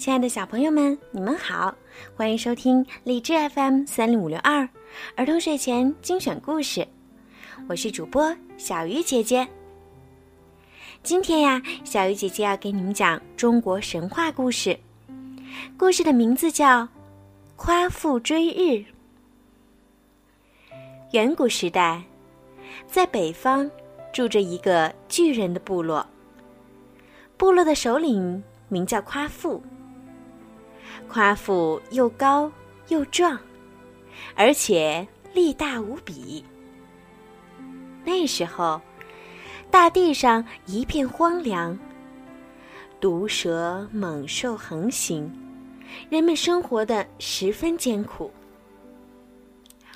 亲爱的小朋友们，你们好，欢迎收听荔枝 FM 三零五六二儿童睡前精选故事，我是主播小鱼姐姐。今天呀，小鱼姐姐要给你们讲中国神话故事，故事的名字叫《夸父追日》。远古时代，在北方住着一个巨人的部落，部落的首领名叫夸父。夸父又高又壮，而且力大无比。那时候，大地上一片荒凉，毒蛇猛兽横行，人们生活的十分艰苦。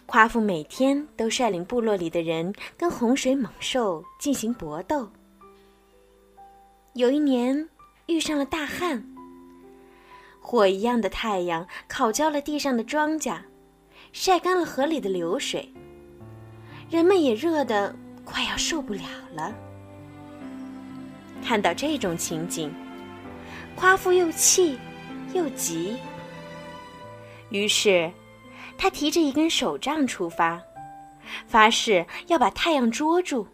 夸父每天都率领部落里的人跟洪水猛兽进行搏斗。有一年，遇上了大旱。火一样的太阳烤焦了地上的庄稼，晒干了河里的流水。人们也热得快要受不了了。看到这种情景，夸父又气又急。于是，他提着一根手杖出发，发誓要把太阳捉住，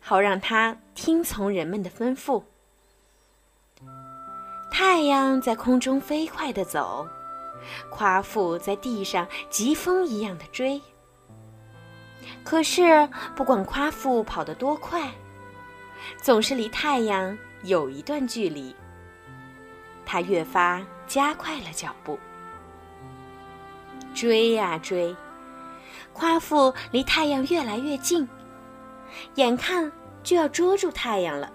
好让他听从人们的吩咐。太阳在空中飞快地走，夸父在地上疾风一样的追。可是，不管夸父跑得多快，总是离太阳有一段距离。他越发加快了脚步，追呀追，夸父离太阳越来越近，眼看就要捉住太阳了。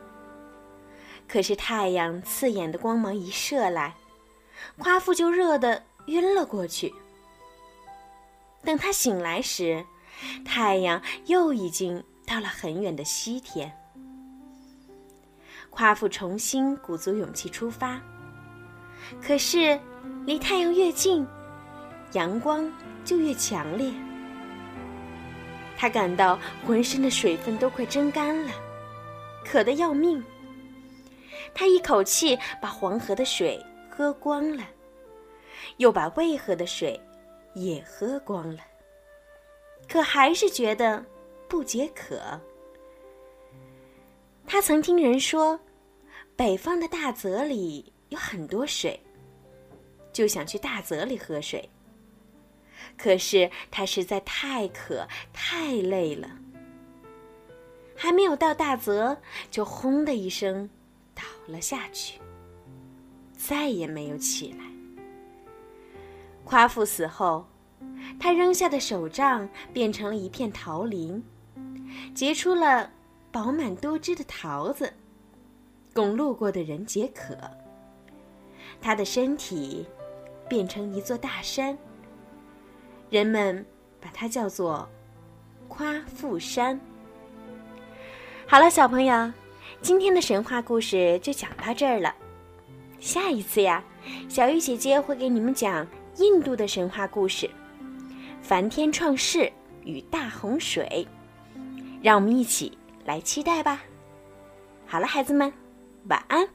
可是太阳刺眼的光芒一射来，夸父就热得晕了过去。等他醒来时，太阳又已经到了很远的西天。夸父重新鼓足勇气出发，可是离太阳越近，阳光就越强烈。他感到浑身的水分都快蒸干了，渴得要命。他一口气把黄河的水喝光了，又把渭河的水也喝光了，可还是觉得不解渴。他曾听人说，北方的大泽里有很多水，就想去大泽里喝水。可是他实在太渴太累了，还没有到大泽，就轰的一声。倒了下去，再也没有起来。夸父死后，他扔下的手杖变成了一片桃林，结出了饱满多汁的桃子，供路过的人解渴。他的身体变成一座大山，人们把它叫做夸父山。好了，小朋友。今天的神话故事就讲到这儿了，下一次呀，小鱼姐姐会给你们讲印度的神话故事——梵天创世与大洪水，让我们一起来期待吧。好了，孩子们，晚安。